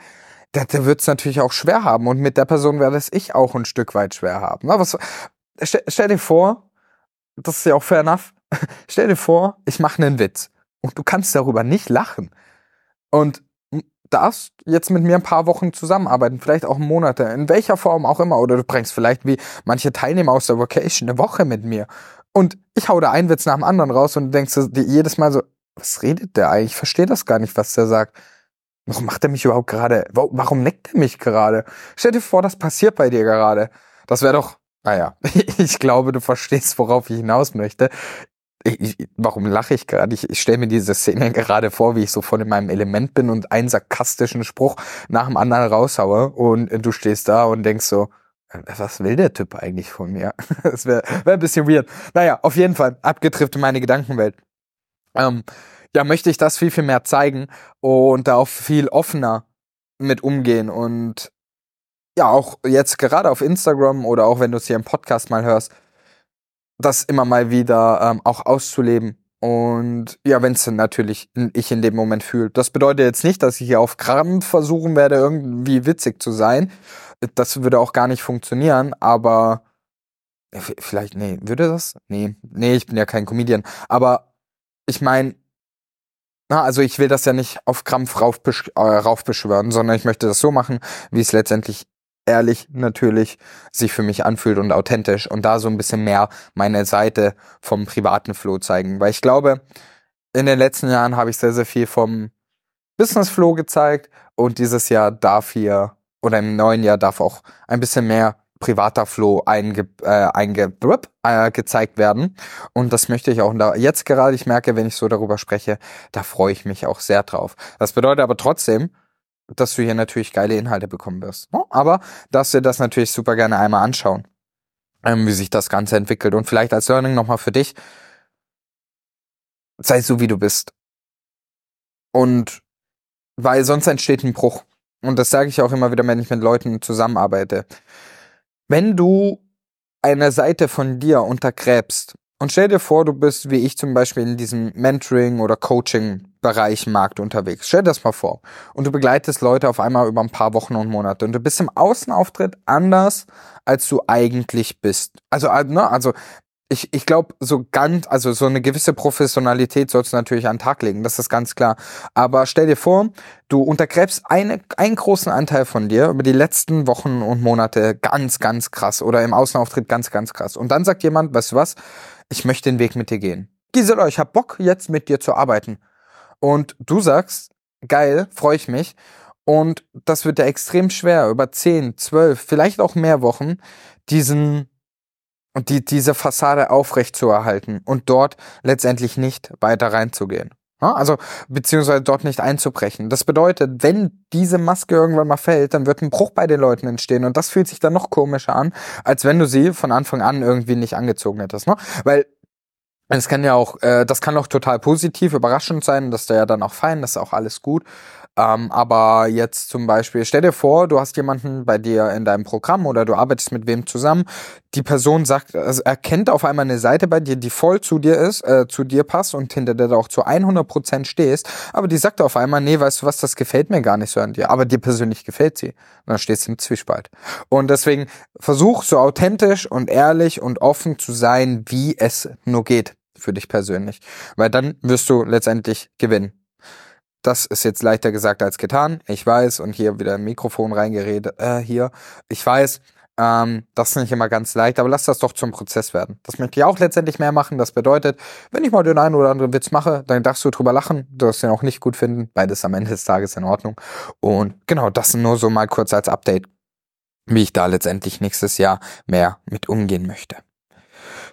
der, der wird es natürlich auch schwer haben. Und mit der Person werde es ich auch ein Stück weit schwer haben. Na, was, stell, stell dir vor, das ist ja auch fair enough, stell dir vor, ich mache einen Witz und du kannst darüber nicht lachen. Und darfst jetzt mit mir ein paar Wochen zusammenarbeiten, vielleicht auch Monate, in welcher Form auch immer. Oder du bringst vielleicht wie manche Teilnehmer aus der Vocation eine Woche mit mir. Und ich hau da einen Witz nach dem anderen raus und denkst dir jedes Mal so, was redet der eigentlich? Ich verstehe das gar nicht, was der sagt. Warum macht er mich überhaupt gerade? Warum neckt er mich gerade? Stell dir vor, das passiert bei dir gerade. Das wäre doch, naja, ich glaube, du verstehst, worauf ich hinaus möchte ich, warum lache ich gerade? Ich, ich stelle mir diese Szene gerade vor, wie ich so voll in meinem Element bin und einen sarkastischen Spruch nach dem anderen raushaue und du stehst da und denkst so, äh, was will der Typ eigentlich von mir? Das wäre wär ein bisschen weird. Naja, auf jeden Fall, abgetrifft in meine Gedankenwelt. Ähm, ja, möchte ich das viel, viel mehr zeigen und da auch viel offener mit umgehen und ja, auch jetzt gerade auf Instagram oder auch wenn du es hier im Podcast mal hörst, das immer mal wieder ähm, auch auszuleben. Und ja, wenn es natürlich ich in dem Moment fühle. Das bedeutet jetzt nicht, dass ich hier auf Krampf versuchen werde, irgendwie witzig zu sein. Das würde auch gar nicht funktionieren, aber vielleicht, nee, würde das? Nee, nee, ich bin ja kein Comedian. Aber ich meine, na, also ich will das ja nicht auf Krampf raufbesch äh, raufbeschwören, sondern ich möchte das so machen, wie es letztendlich ehrlich natürlich sich für mich anfühlt und authentisch und da so ein bisschen mehr meine Seite vom privaten Flow zeigen. Weil ich glaube, in den letzten Jahren habe ich sehr, sehr viel vom Business Flow gezeigt und dieses Jahr darf hier oder im neuen Jahr darf auch ein bisschen mehr privater Flow einge, äh, einge äh, gezeigt werden. Und das möchte ich auch da jetzt gerade, ich merke, wenn ich so darüber spreche, da freue ich mich auch sehr drauf. Das bedeutet aber trotzdem, dass du hier natürlich geile Inhalte bekommen wirst. Ne? Aber darfst dir das natürlich super gerne einmal anschauen, ähm, wie sich das Ganze entwickelt. Und vielleicht als Learning nochmal für dich, sei so wie du bist. Und weil sonst entsteht ein Bruch. Und das sage ich auch immer wieder, wenn ich mit Leuten zusammenarbeite. Wenn du eine Seite von dir untergräbst und stell dir vor, du bist wie ich zum Beispiel in diesem Mentoring oder Coaching Bereich Markt unterwegs. Stell dir das mal vor. Und du begleitest Leute auf einmal über ein paar Wochen und Monate. Und du bist im Außenauftritt anders, als du eigentlich bist. Also, äh, ne, also ich, ich glaube, so ganz, also so eine gewisse Professionalität sollst du natürlich an den Tag legen, das ist ganz klar. Aber stell dir vor, du untergräbst eine, einen großen Anteil von dir über die letzten Wochen und Monate ganz, ganz krass oder im Außenauftritt ganz, ganz krass. Und dann sagt jemand, weißt du was, ich möchte den Weg mit dir gehen. Gisela, ich hab Bock, jetzt mit dir zu arbeiten und du sagst, geil, freue ich mich. Und das wird ja extrem schwer, über 10, 12, vielleicht auch mehr Wochen, diesen, die, diese Fassade aufrecht zu erhalten und dort letztendlich nicht weiter reinzugehen. Also, beziehungsweise dort nicht einzubrechen. Das bedeutet, wenn diese Maske irgendwann mal fällt, dann wird ein Bruch bei den Leuten entstehen. Und das fühlt sich dann noch komischer an, als wenn du sie von Anfang an irgendwie nicht angezogen hättest. Ne? Weil Es kann ja auch, äh, das kann auch total positiv, überraschend sein, dass der ja dann auch fein, das ist auch alles gut. Ähm, aber jetzt zum Beispiel, stell dir vor, du hast jemanden bei dir in deinem Programm oder du arbeitest mit wem zusammen. Die Person sagt, also erkennt auf einmal eine Seite bei dir, die voll zu dir ist, äh, zu dir passt und hinter der du auch zu 100 Prozent stehst. Aber die sagt auf einmal, nee, weißt du was, das gefällt mir gar nicht so an dir. Aber dir persönlich gefällt sie. Und dann stehst du im Zwiespalt. Und deswegen versuch so authentisch und ehrlich und offen zu sein, wie es nur geht für dich persönlich. Weil dann wirst du letztendlich gewinnen. Das ist jetzt leichter gesagt als getan. Ich weiß, und hier wieder ein Mikrofon reingeredet, äh, hier. Ich weiß, ähm, das ist nicht immer ganz leicht, aber lass das doch zum Prozess werden. Das möchte ich auch letztendlich mehr machen. Das bedeutet, wenn ich mal den einen oder anderen Witz mache, dann darfst du drüber lachen. Du darfst den auch nicht gut finden. Beides am Ende des Tages in Ordnung. Und genau, das nur so mal kurz als Update, wie ich da letztendlich nächstes Jahr mehr mit umgehen möchte.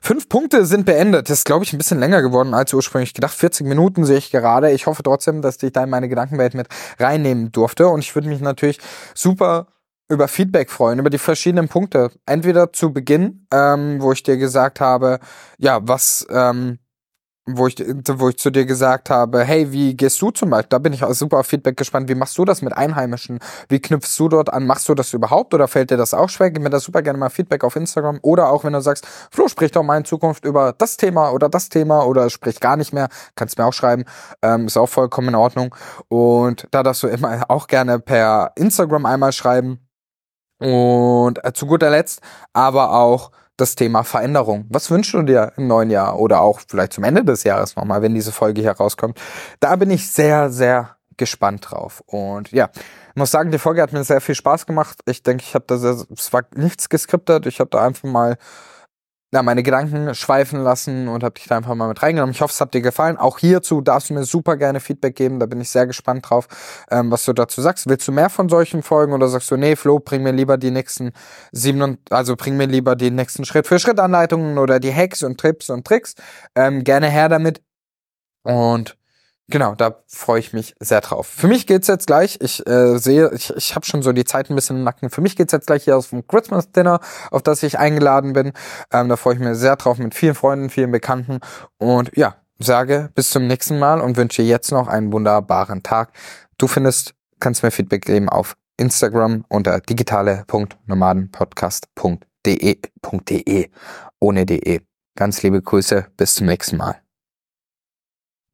Fünf Punkte sind beendet. Das ist, glaube ich, ein bisschen länger geworden als ursprünglich gedacht. 40 Minuten sehe ich gerade. Ich hoffe trotzdem, dass ich da in meine Gedankenwelt mit reinnehmen durfte. Und ich würde mich natürlich super über Feedback freuen, über die verschiedenen Punkte. Entweder zu Beginn, ähm, wo ich dir gesagt habe, ja, was ähm, wo ich, wo ich zu dir gesagt habe, hey, wie gehst du zum Beispiel? Da bin ich auch super auf Feedback gespannt. Wie machst du das mit Einheimischen? Wie knüpfst du dort an? Machst du das überhaupt oder fällt dir das auch schwer? Gib mir da super gerne mal Feedback auf Instagram oder auch wenn du sagst, Flo, sprich doch mal in Zukunft über das Thema oder das Thema oder sprich gar nicht mehr, kannst mir auch schreiben. Ähm, ist auch vollkommen in Ordnung. Und da darfst du immer auch gerne per Instagram einmal schreiben. Und äh, zu guter Letzt aber auch das Thema Veränderung. Was wünschst du dir im neuen Jahr oder auch vielleicht zum Ende des Jahres nochmal, wenn diese Folge hier rauskommt? Da bin ich sehr, sehr gespannt drauf. Und ja, muss sagen, die Folge hat mir sehr viel Spaß gemacht. Ich denke, ich habe da sehr, es war nichts geskriptet. Ich habe da einfach mal ja, meine Gedanken schweifen lassen und habe dich da einfach mal mit reingenommen. Ich hoffe, es hat dir gefallen. Auch hierzu darfst du mir super gerne Feedback geben. Da bin ich sehr gespannt drauf, ähm, was du dazu sagst. Willst du mehr von solchen Folgen oder sagst du, nee, Flo, bring mir lieber die nächsten sieben, also bring mir lieber die nächsten Schritt für Schritt Anleitungen oder die Hacks und Trips und Tricks. Ähm, gerne her damit. Und Genau, da freue ich mich sehr drauf. Für mich geht's jetzt gleich. Ich äh, sehe, ich, ich habe schon so die Zeit ein bisschen im Nacken. Für mich geht's jetzt gleich hier aus dem Christmas Dinner, auf das ich eingeladen bin. Ähm, da freue ich mich sehr drauf mit vielen Freunden, vielen Bekannten. Und ja, sage bis zum nächsten Mal und wünsche jetzt noch einen wunderbaren Tag. Du findest, kannst mir Feedback geben auf Instagram unter digitale.nomadenpodcast.de.de ohne de. Ganz liebe Grüße, bis zum nächsten Mal.